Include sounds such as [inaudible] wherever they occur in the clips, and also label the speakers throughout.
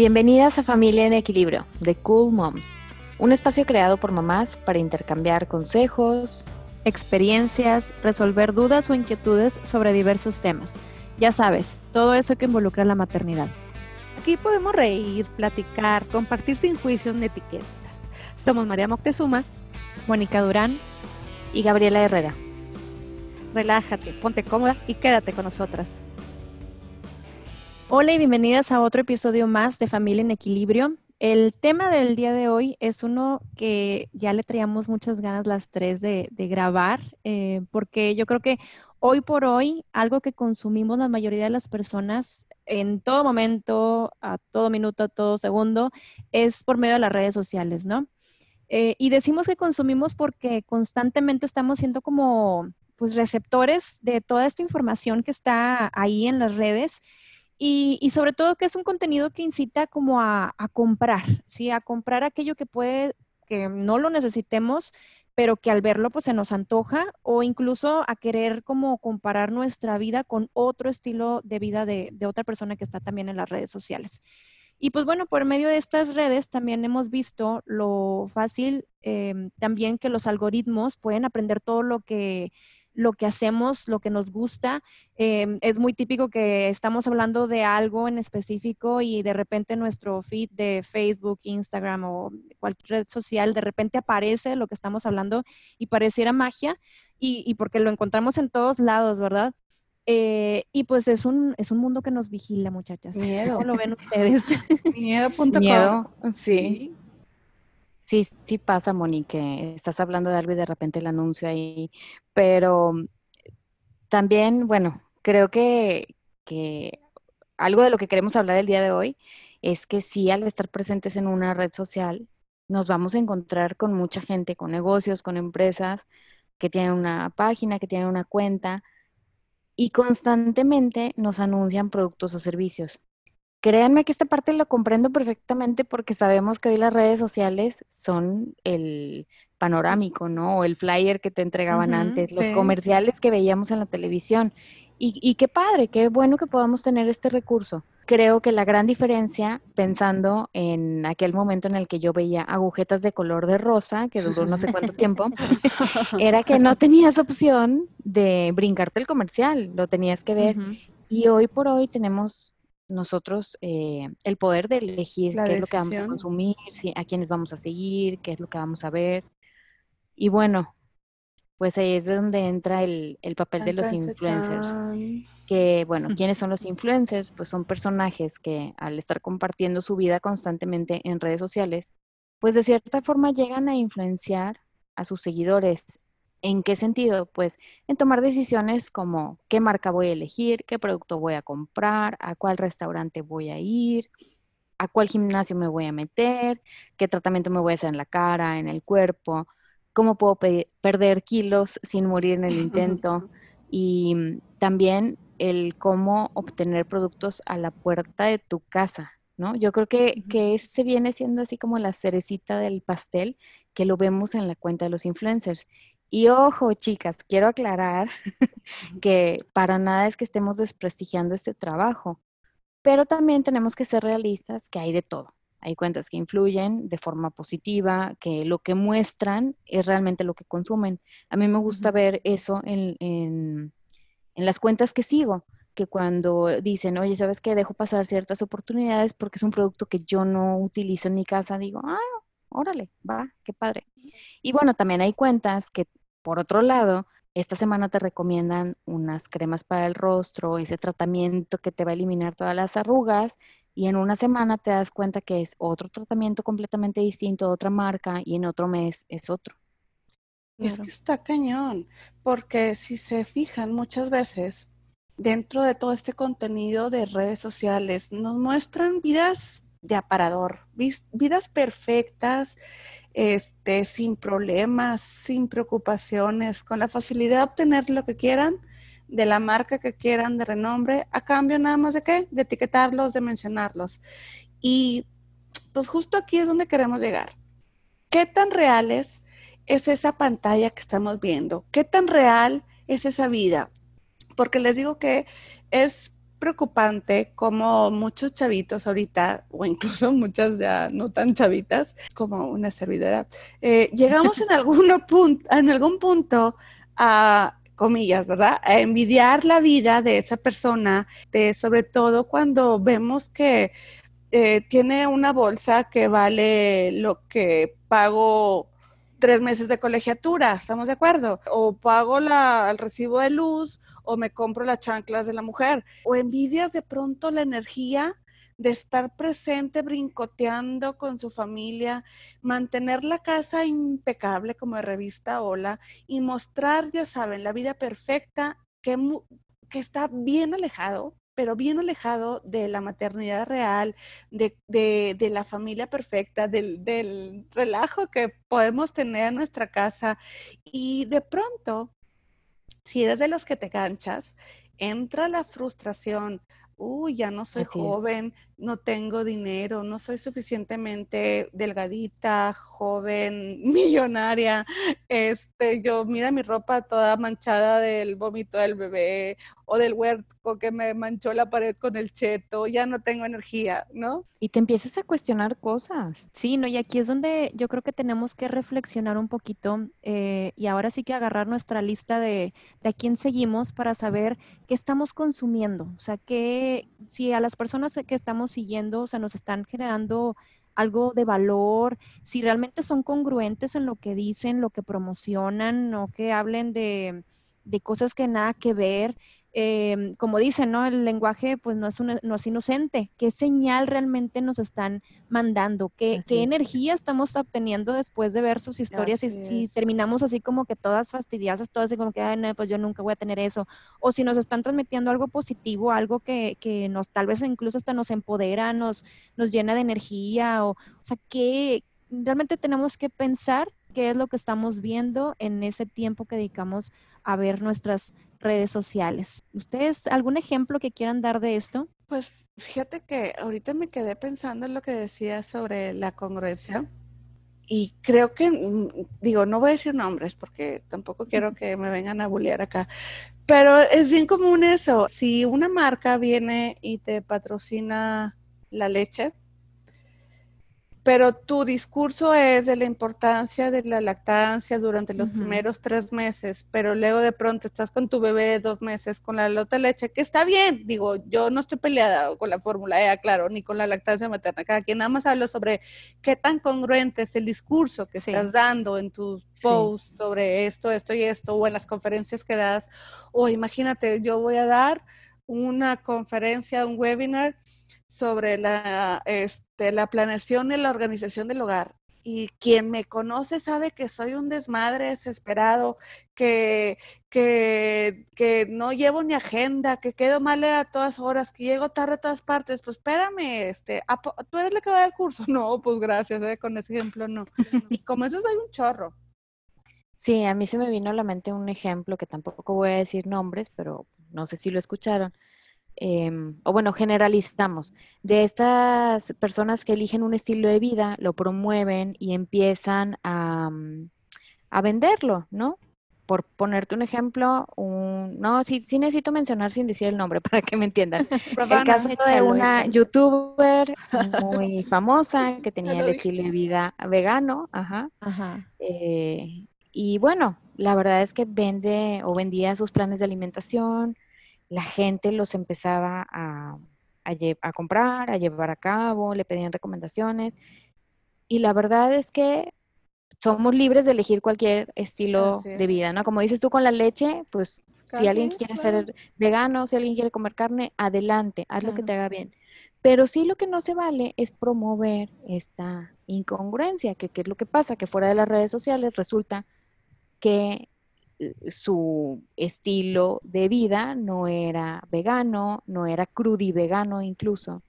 Speaker 1: Bienvenidas a Familia en Equilibrio, de Cool Moms, un espacio creado por mamás para intercambiar consejos,
Speaker 2: experiencias, resolver dudas o inquietudes sobre diversos temas. Ya sabes, todo eso que involucra la maternidad.
Speaker 3: Aquí podemos reír, platicar, compartir sin juicios ni etiquetas. Somos María Moctezuma,
Speaker 2: Mónica Durán
Speaker 1: y Gabriela Herrera.
Speaker 3: Relájate, ponte cómoda y quédate con nosotras.
Speaker 2: Hola y bienvenidas a otro episodio más de Familia en Equilibrio. El tema del día de hoy es uno que ya le traíamos muchas ganas las tres de, grabar, eh, porque yo creo que hoy por hoy algo que consumimos la mayoría de las personas en todo momento, a todo minuto, a todo segundo, es por medio de las redes sociales, ¿no? Eh, y decimos que consumimos porque constantemente estamos siendo como pues receptores de toda esta información que está ahí en las redes y, sobre todo que es un contenido que incita como a, comprar, ¿sí? A comprar aquello que puede, que no lo necesitemos, pero que al verlo pues se nos antoja o incluso a querer como comparar nuestra vida con otro estilo de vida de, otra persona que está también en las redes sociales. Y pues bueno, por medio de estas redes también hemos visto lo fácil em, también que los algoritmos pueden aprender todo lo que lo que hacemos, lo que nos gusta. Em, es muy típico que estamos hablando de algo en específico y de repente nuestro feed de Facebook, Instagram o cualquier red social, de repente aparece lo que estamos hablando y pareciera magia y, porque lo encontramos en todos lados, ¿verdad? Eh, y pues es un, es un mundo que nos vigila, muchachas.
Speaker 1: Miedo.
Speaker 2: ¿Cómo lo ven [laughs] ustedes?
Speaker 1: Miedo.com. Miedo, sí. Sí, sí pasa, Monique, estás hablando de algo y de repente el anuncio ahí, pero también, bueno, creo que, algo de lo que queremos hablar el día de hoy es que sí, al estar presentes en una red social, nos vamos a encontrar con mucha gente, con negocios, con empresas que tienen una página, que tienen una cuenta y constantemente nos anuncian productos o servicios. Créanme que esta parte lo comprendo perfectamente porque sabemos que hoy las redes sociales son el panorámico, ¿no? O el flyer que te entregaban antes, los comerciales que veíamos en la televisión. Y, y, qué padre, qué bueno que podamos tener este recurso. Creo que la gran diferencia, pensando en aquel momento en el que yo veía agujetas de color de rosa, que duró no sé cuánto tiempo, [laughs] era que no tenías opción de brincarte el comercial, lo tenías que ver. Y hoy por hoy tenemos nosotros eh, el poder de elegir qué es lo que vamos a consumir, a quiénes vamos a seguir, qué es lo que vamos a ver. Y bueno, pues ahí es donde entra el, papel de los influencers. Que, bueno, [laughs] ¿quiénes son los influencers? Pues son personajes que al estar compartiendo su vida constantemente en redes sociales, pues de cierta forma llegan a influenciar a sus seguidores ¿En qué sentido? Pues en tomar decisiones como qué marca voy a elegir, qué producto voy a comprar, a cuál restaurante voy a ir, a cuál gimnasio me voy a meter, qué tratamiento me voy a hacer en la cara, en el cuerpo, cómo puedo perder kilos sin morir en el [laughs] intento y mm, también el cómo obtener productos a la puerta de tu casa, ¿no? Yo creo que, que ese viene siendo así como la cerecita del pastel que lo vemos en la cuenta de los influencers. Y ojo, chicas, quiero aclarar [laughs] que para nada es que estemos desprestigiando este trabajo, pero también tenemos que ser realistas que hay de todo. Hay cuentas que influyen de forma positiva, que lo que muestran es realmente lo que consumen. A mí me gusta ver eso en, en, las cuentas que sigo, que cuando dicen, oye, ¿sabes qué? Dejo pasar ciertas oportunidades porque es un producto que yo no utilizo en mi casa, digo, ah, órale, va, qué padre. Y bueno, también hay cuentas que por otro lado, esta semana te recomiendan unas cremas para el rostro, ese tratamiento que te va a eliminar todas las arrugas y en una semana te das cuenta que es otro tratamiento completamente distinto, otra marca y en otro mes es otro.
Speaker 3: Es que está cañón, porque si se fijan muchas veces dentro de todo este contenido de redes sociales, nos muestran vidas de aparador, vidas perfectas, este, sin problemas, sin preocupaciones, con la facilidad de obtener lo que quieran, de la marca que quieran, de renombre, a cambio nada más de qué? De etiquetarlos, de mencionarlos. Y pues justo aquí es donde queremos llegar. ¿Qué tan reales es esa pantalla que estamos viendo? ¿Qué tan real es esa vida? Porque les digo que es preocupante como muchos chavitos ahorita, o incluso muchas ya no tan chavitas, como una servidora, eh, llegamos en, alguno punto, en algún punto a comillas, ¿verdad? A envidiar la vida de esa persona, de, sobre todo cuando vemos que eh, tiene una bolsa que vale lo que pago tres meses de colegiatura, ¿estamos de acuerdo? O pago la, el recibo de luz o me compro las chanclas de la mujer. O envidias de pronto la energía de estar presente, brincoteando con su familia, mantener la casa impecable como de revista Hola y mostrar, ya saben, la vida perfecta que, que está bien alejado pero bien alejado de la maternidad real, de, de, la familia perfecta, del, del, relajo que podemos tener en nuestra casa. Y de pronto, si eres de los que te ganchas, entra la frustración, uy, ya no soy joven, no tengo dinero, no soy suficientemente delgadita, joven, [laughs] millonaria. Este, yo mira mi ropa toda manchada del vómito del bebé o del huerco que me manchó la pared con el cheto, ya no tengo energía, ¿no?
Speaker 1: Y te empiezas a cuestionar cosas.
Speaker 2: Sí, no, y aquí es donde yo creo que tenemos que reflexionar un poquito eh, y ahora sí que agarrar nuestra lista de, de a quién seguimos para saber qué estamos consumiendo, o sea, que si a las personas que estamos siguiendo, o sea, nos están generando algo de valor, si realmente son congruentes en lo que dicen, lo que promocionan, no que hablen de, de cosas que nada que ver. Em, como dicen, ¿no? El lenguaje pues no es, no es inocente. ¿Qué señal realmente nos están mandando? ¿Qué, qué energía estamos obteniendo después de ver sus historias? Y si terminamos así como que todas fastidiosas, todas así como que, Ay, no, pues yo nunca voy a tener eso. O si nos están transmitiendo algo positivo, algo que, que nos tal vez incluso hasta nos empodera, nos, nos llena de energía. O, o sea, que realmente tenemos que pensar qué es lo que estamos viendo en ese tiempo que dedicamos a ver nuestras redes sociales. ¿Ustedes algún ejemplo que quieran dar de esto?
Speaker 3: Pues fíjate que ahorita me quedé pensando en lo que decía sobre la congruencia y creo que, mm, digo, no voy a decir nombres porque tampoco quiero que me vengan a bullear acá, pero es bien común eso. Si una marca viene y te patrocina la leche, pero tu discurso es de la importancia de la lactancia durante los primeros tres meses, pero luego de pronto estás con tu bebé de dos meses con la lota de leche, que está bien, digo, yo no estoy peleada con la fórmula E, claro, ni con la lactancia materna, cada quien nada más habla sobre qué tan congruente es el discurso que estás dando en tus posts sobre esto, esto y esto, o en las conferencias que das, o imagínate, yo voy a dar una conferencia, un webinar sobre la, este, la planeación y la organización del hogar. Y quien me conoce sabe que soy un desmadre desesperado, que, que, que no llevo ni agenda, que quedo mal a todas horas, que llego tarde a todas partes. Pues espérame, este, ¿tú eres la que va a dar el curso? [laughs] No, pues gracias, ¿eh? con ese ejemplo no. Y como eso soy un chorro.
Speaker 1: Sí, a mí se me vino a la mente un ejemplo que tampoco voy a decir nombres, pero no sé si lo escucharon Em, o bueno, generalizamos, de estas personas que eligen un estilo de vida, lo promueven y empiezan a, mm, a venderlo, ¿no? Por ponerte un ejemplo, un, no, sí, sí necesito mencionar sin decir el nombre [laughs] para que me entiendan. [laughs] el caso de una youtuber muy famosa que [laughs] tenía el estilo de vida vegano, ajá. ajá. Eh, y bueno, la verdad es que vende o vendía sus planes de alimentación, la gente los empezaba a, a, comprar, a llevar a cabo, le pedían recomendaciones. Y la verdad es que somos libres de elegir cualquier estilo de vida, ¿no? Como dices tú con la leche, pues si alguien quiere ser vegano, si alguien quiere comer carne, adelante, haz lo que te haga bien. Pero sí lo que no se vale es promover esta incongruencia, que, que es lo que pasa, que fuera de las redes sociales resulta que su estilo de vida no era vegano, no era crudi vegano incluso.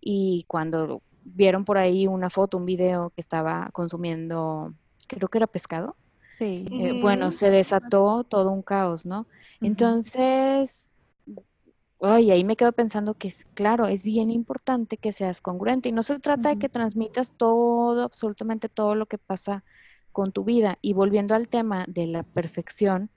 Speaker 1: Y cuando vieron por ahí una foto, un video que estaba consumiendo, creo que era pescado, sí. Eh, bueno, se desató todo un caos, ¿no? Entonces, ay, ahí me quedo pensando que, es, claro, es bien importante que seas congruente y no se trata de que transmitas todo, absolutamente todo lo que pasa con tu vida. Y volviendo al tema de la perfección,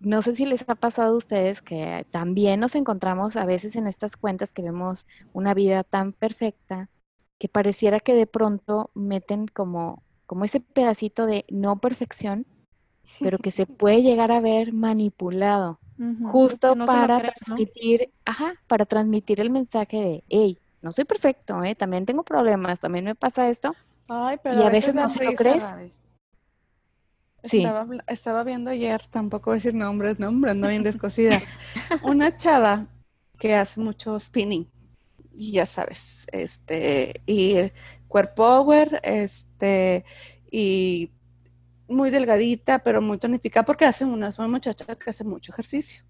Speaker 1: no sé si les ha pasado a ustedes que también nos encontramos a veces en estas cuentas que vemos una vida tan perfecta que pareciera que de pronto meten como, como ese pedacito de no perfección, pero que se puede llegar a ver manipulado, justo para transmitir, ajá, para transmitir el mensaje de, hey, no soy perfecto, ¿eh? también tengo problemas, también me pasa esto.
Speaker 3: Ay, pero y a, veces, no se lo crees. Sí. Estaba, viendo ayer, tampoco voy a decir nombres, nombres, no bien descosida, [laughs] una chava que hace mucho spinning, y ya sabes, este, y core power, este, y muy delgadita, pero muy tonificada, porque hace una, una muchacha que hace mucho ejercicio.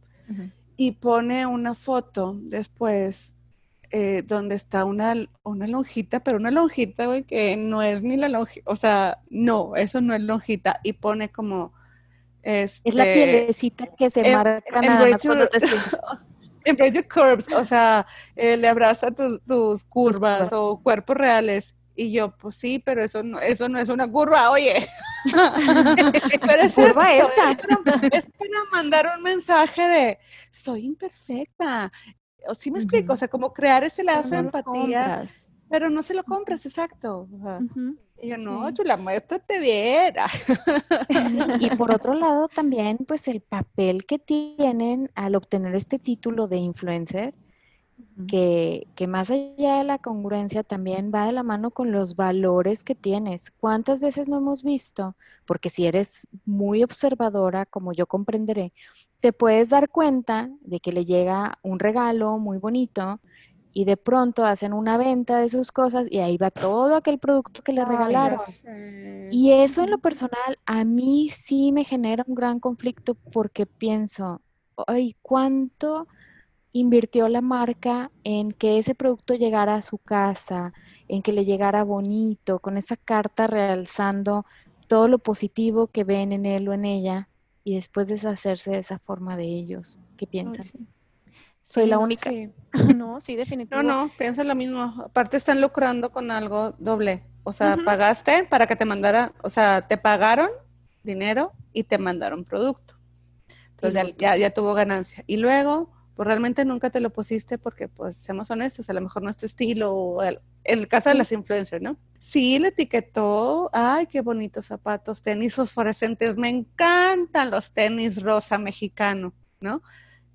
Speaker 3: Y pone una foto después eh, donde está una, una lonjita, pero una lonjita, güey, que no es ni la lonjita, o sea, no, eso no es lonjita, y pone como...
Speaker 1: Este, es la pielecita que se em, marca nada más [laughs]
Speaker 3: Embrace your curves, o sea, eh, le abraza tus, tus curvas o cuerpos reales. Y yo, pues sí, pero eso no, eso no es una curva, oye. [laughs] pero es, curva es, es para mandar un mensaje de soy imperfecta, o sí me explico, o sea, como crear ese lazo de empatía, pero no se lo compras, exacto. Y yo, no, chula, muéstrate bien. [laughs]
Speaker 1: y por otro [laughs] lado también, pues el papel que tienen al obtener este título de influencer, que, que, más allá de la congruencia también va de la mano con los valores que tienes. ¿Cuántas veces no hemos visto? Porque si eres muy observadora, como yo comprenderé, te puedes dar cuenta de que le llega un regalo muy bonito y de pronto hacen una venta de sus cosas y ahí va todo aquel producto que le regalaron. Y eso en lo personal a mí sí me genera un gran conflicto porque pienso, ay, ¿cuánto invirtió la marca en que ese producto llegara a su casa, en que le llegara bonito, con esa carta realzando todo lo positivo que ven en él o en ella y después deshacerse de esa forma de ellos. ¿Qué piensan? Soy la única. [laughs]
Speaker 2: No, sí, definitivamente.
Speaker 3: No, no, piensa lo mismo. Aparte están lucrando con algo doble. O sea, pagaste para que te mandara, o sea, te pagaron dinero y te mandaron producto. Entonces ya, ya, tuvo ganancia. Y luego pues realmente nunca te lo pusiste porque, pues, seamos honestos, a lo mejor no es tu estilo, o en el caso de las influencers, ¿no? Sí, le etiquetó, ay, qué bonitos zapatos, tenis fosforescentes, me encantan los tenis rosa mexicano, ¿no?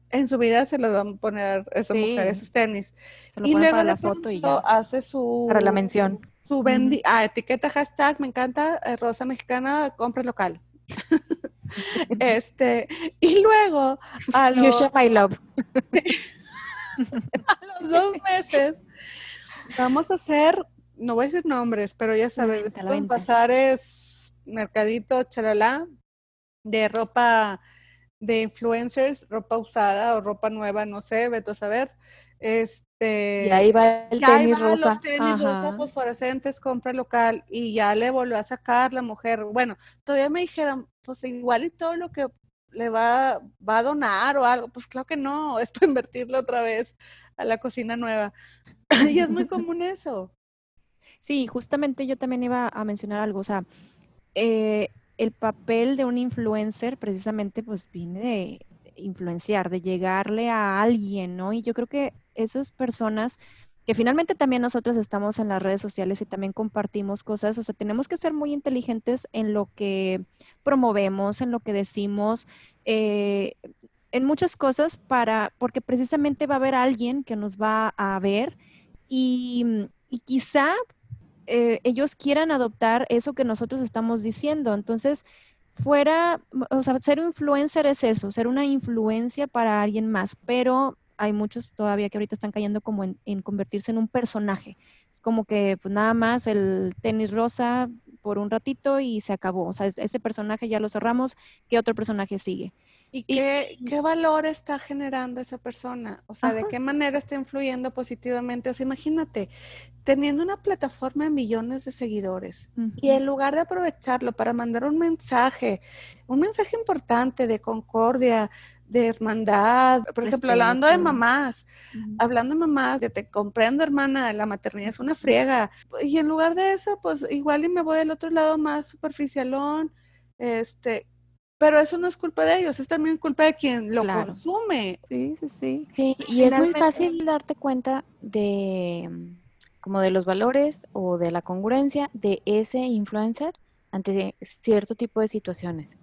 Speaker 3: En su vida se los van a poner esa mujer esos tenis. y luego la foto y ya. hace su...
Speaker 1: Para la mención.
Speaker 3: Su vendi ah, etiqueta hashtag, me encanta, eh, rosa mexicana, compra local. [laughs] este, y luego
Speaker 1: a los, my love. [laughs]
Speaker 3: a los dos meses vamos a hacer, no voy a decir nombres, pero ya saben, los bazares, mercadito, chalala, de ropa de influencers, ropa usada o ropa nueva, no sé, vete a saber. Este,
Speaker 1: y ahí va el tenis rosa.
Speaker 3: Los tenis rosa fosforescentes, compra local y ya le volvió a sacar la mujer. Bueno, todavía me dijeron, pues igual y todo lo que le va, va a donar o algo, pues claro que no, [laughs] es para invertirlo otra vez a la cocina nueva. [clears throat] y es muy [laughs] común eso.
Speaker 2: Sí, justamente yo también iba a mencionar algo, o sea, eh, el papel de un influencer precisamente pues viene de influenciar, de llegarle a alguien, ¿no? Y yo creo que esas personas que finalmente también nosotros estamos en las redes sociales y también compartimos cosas, o sea, tenemos que ser muy inteligentes en lo que promovemos, en lo que decimos, eh, en muchas cosas para, porque precisamente va a haber alguien que nos va a ver y, quizá eh, ellos quieran adoptar eso que nosotros estamos diciendo. Entonces, fuera, o sea, ser influencer es eso, ser una influencia para alguien más, pero hay muchos todavía que ahorita están cayendo como en, convertirse en un personaje. Es como que pues nada más el tenis rosa por un ratito y se acabó. O sea, ese personaje ya lo cerramos, ¿qué otro personaje sigue?
Speaker 3: ¿Y, qué, qué, valor está generando esa persona? O sea, ¿de qué manera está influyendo positivamente? O sea, imagínate, teniendo una plataforma de millones de seguidores y en lugar de aprovecharlo para mandar un mensaje, un mensaje importante de concordia, de hermandad, por ejemplo, hablando de mamás, hablando de mamás, de te comprendo hermana, la maternidad es una friega, y en lugar de eso, pues igual y me voy del otro lado más superficialón, este, pero eso no es culpa de ellos, es también culpa de quien lo consume.
Speaker 2: Sí, sí, sí.
Speaker 1: Sí, y es muy fácil darte cuenta de como de los valores o de la congruencia de ese influencer ante cierto tipo de situaciones.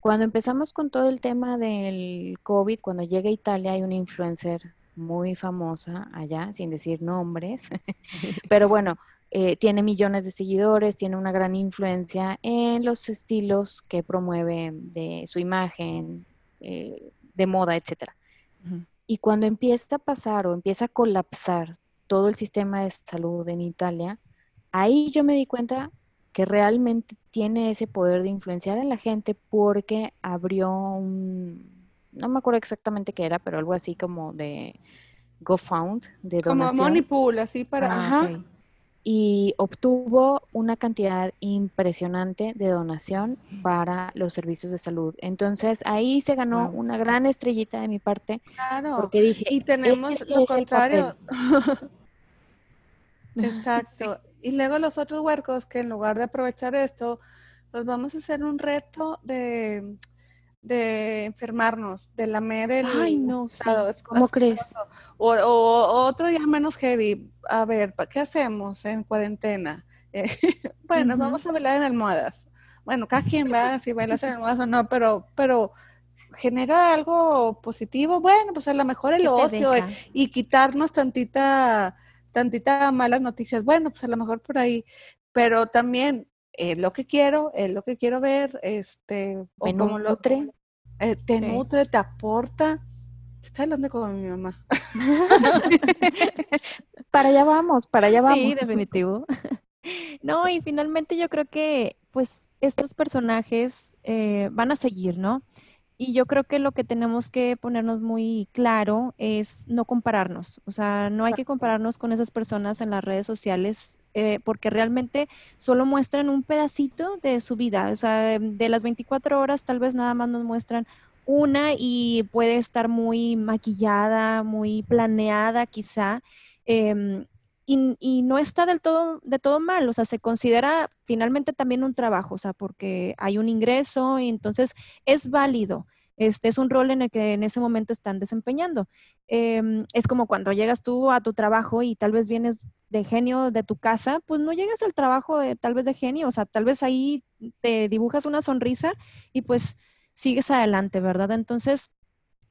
Speaker 1: Cuando empezamos con todo el tema del COVID, cuando llega a Italia hay una influencer muy famosa allá, sin decir nombres, [laughs] [laughs] pero bueno, eh, tiene millones de seguidores, tiene una gran influencia en los estilos que promueve de su imagen, eh, de moda, etc. Y cuando empieza a pasar o empieza a colapsar todo el sistema de salud en Italia, ahí yo me di cuenta que realmente tiene ese poder de influenciar a la gente porque abrió un, no me acuerdo exactamente qué era, pero algo así como de GoFound, de
Speaker 3: donación. Como Money Pool, así para...
Speaker 1: Ajá. Y obtuvo una cantidad impresionante de donación para los servicios de salud. Entonces ahí se ganó una gran estrellita de mi parte.
Speaker 3: Claro. Porque dije, y tenemos lo contrario. [laughs] Exacto. Y luego los otros huercos que en lugar de aprovechar esto, pues vamos a hacer un reto de, de enfermarnos, de lamer el
Speaker 1: Ay, no, ¿Cómo crees?
Speaker 3: O, otro ya menos heavy. A ver, ¿qué hacemos en cuarentena? [laughs] bueno, vamos a bailar en almohadas. Bueno, cada quien va si bailas en almohadas o no, pero, pero genera algo positivo. Bueno, pues a lo mejor el ocio y quitarnos tantita tantita malas noticias, bueno, pues a lo mejor por ahí, pero también es lo que quiero, es lo que quiero ver, este,
Speaker 1: Me como nutre.
Speaker 3: Eh, te nutre, te aporta. Está hablando como mi mamá. [laughs]
Speaker 1: para allá vamos, para allá vamos.
Speaker 2: Sí, definitivo. [laughs] No, y finalmente yo creo que pues estos personajes eh, van a seguir, ¿no? Y yo creo que lo que tenemos que ponernos muy claro es no compararnos. O sea, no hay que compararnos con esas personas en las redes sociales eh, porque realmente solo muestran un pedacito de su vida. O sea, de las 24 horas tal vez nada más nos muestran una y puede estar muy maquillada, muy planeada quizá. Em, y, no está del todo, de todo mal, o sea, se considera finalmente también un trabajo, o sea, porque hay un ingreso y entonces es válido. Este es un rol en el que en ese momento están desempeñando. Em, es como cuando llegas tú a tu trabajo y tal vez vienes de genio de tu casa, pues no llegas al trabajo de tal vez de genio, o sea, tal vez ahí te dibujas una sonrisa y pues sigues adelante, ¿verdad? Entonces,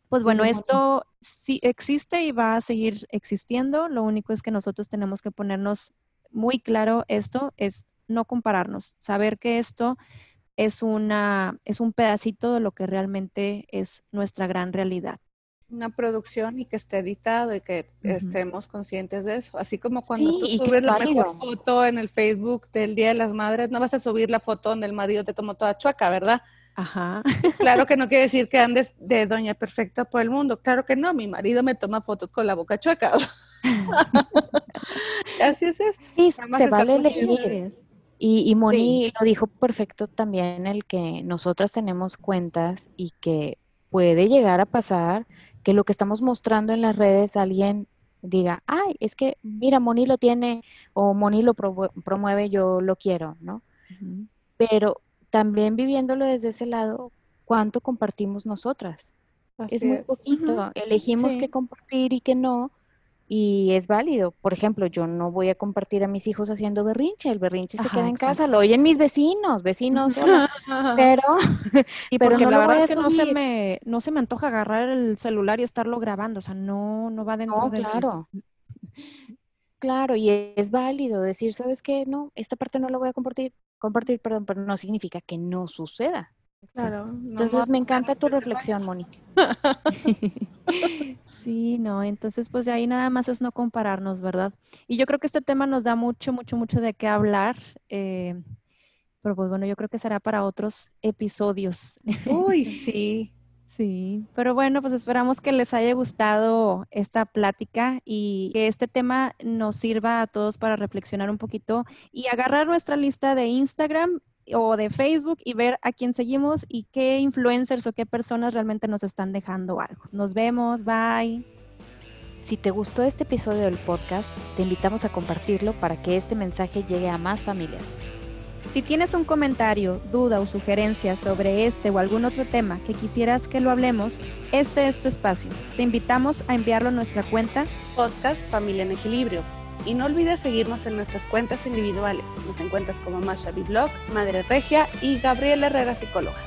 Speaker 2: pues bueno, esto sí existe y va a seguir existiendo. Lo único es que nosotros tenemos que ponernos muy claro esto, es no compararnos, saber que esto es, una, es un pedacito de lo que realmente es nuestra gran realidad.
Speaker 3: Una producción y que esté editado y que estemos conscientes de eso. Así como cuando tú subes la mejor foto en el Facebook del Día de las Madres, no vas a subir la foto donde el marido te tomó toda chueca, ¿verdad?
Speaker 2: Ajá.
Speaker 3: Claro que no quiere decir que andes de doña perfecta por el mundo. Claro que no, mi marido me toma fotos con la boca chueca. [laughs] Así es esto.
Speaker 1: Sí, te vale elegir. Y, y Moni lo dijo perfecto también, el que nosotras tenemos cuentas y que puede llegar a pasar que lo que estamos mostrando en las redes alguien diga, ay, es que mira, Moni lo tiene o Moni lo promueve, yo lo quiero, ¿no? Pero también viviéndolo desde ese lado, ¿cuánto compartimos nosotras? es muy poquito. Elegimos qué compartir y qué no. Y es válido. Por ejemplo, yo no voy a compartir a mis hijos haciendo berrinche. El berrinche se queda en casa. Lo oyen mis vecinos, vecinos. [laughs] pero,
Speaker 2: y pero no la verdad es que no se me no se me antoja agarrar el celular y estarlo grabando. O sea, no no va dentro
Speaker 1: no,
Speaker 2: de
Speaker 1: claro. [laughs] Claro, y es válido decir, ¿sabes qué? No, esta parte no la voy a compartir, compartir, perdón, pero no significa que no suceda.
Speaker 3: Claro.
Speaker 1: Entonces me encanta tu reflexión, Mónica. [laughs]
Speaker 2: Sí. no, entonces pues de ahí nada más es no compararnos, ¿verdad? Y yo creo que este tema nos da mucho, mucho, mucho de qué hablar. Eh, pero pues bueno, yo creo que será para otros episodios.
Speaker 3: Uy, [laughs] sí.
Speaker 2: Sí, pero bueno, pues esperamos que les haya gustado esta plática y que este tema nos sirva a todos para reflexionar un poquito y agarrar nuestra lista de Instagram o de Facebook y ver a quién seguimos y qué influencers o qué personas realmente nos están dejando algo. Nos vemos, bye.
Speaker 1: Si te gustó este episodio del podcast, te invitamos a compartirlo para que este mensaje llegue a más familias.
Speaker 2: Si tienes un comentario, duda o sugerencia sobre este o algún otro tema que quisieras que lo hablemos, este es tu espacio. Te invitamos a enviarlo a nuestra cuenta
Speaker 3: Podcast Familia en Equilibrio. Y no olvides seguirnos en nuestras cuentas individuales. Nos encuentras como Masha Blog, Madre Regia y Gabriela Herrera Psicóloga.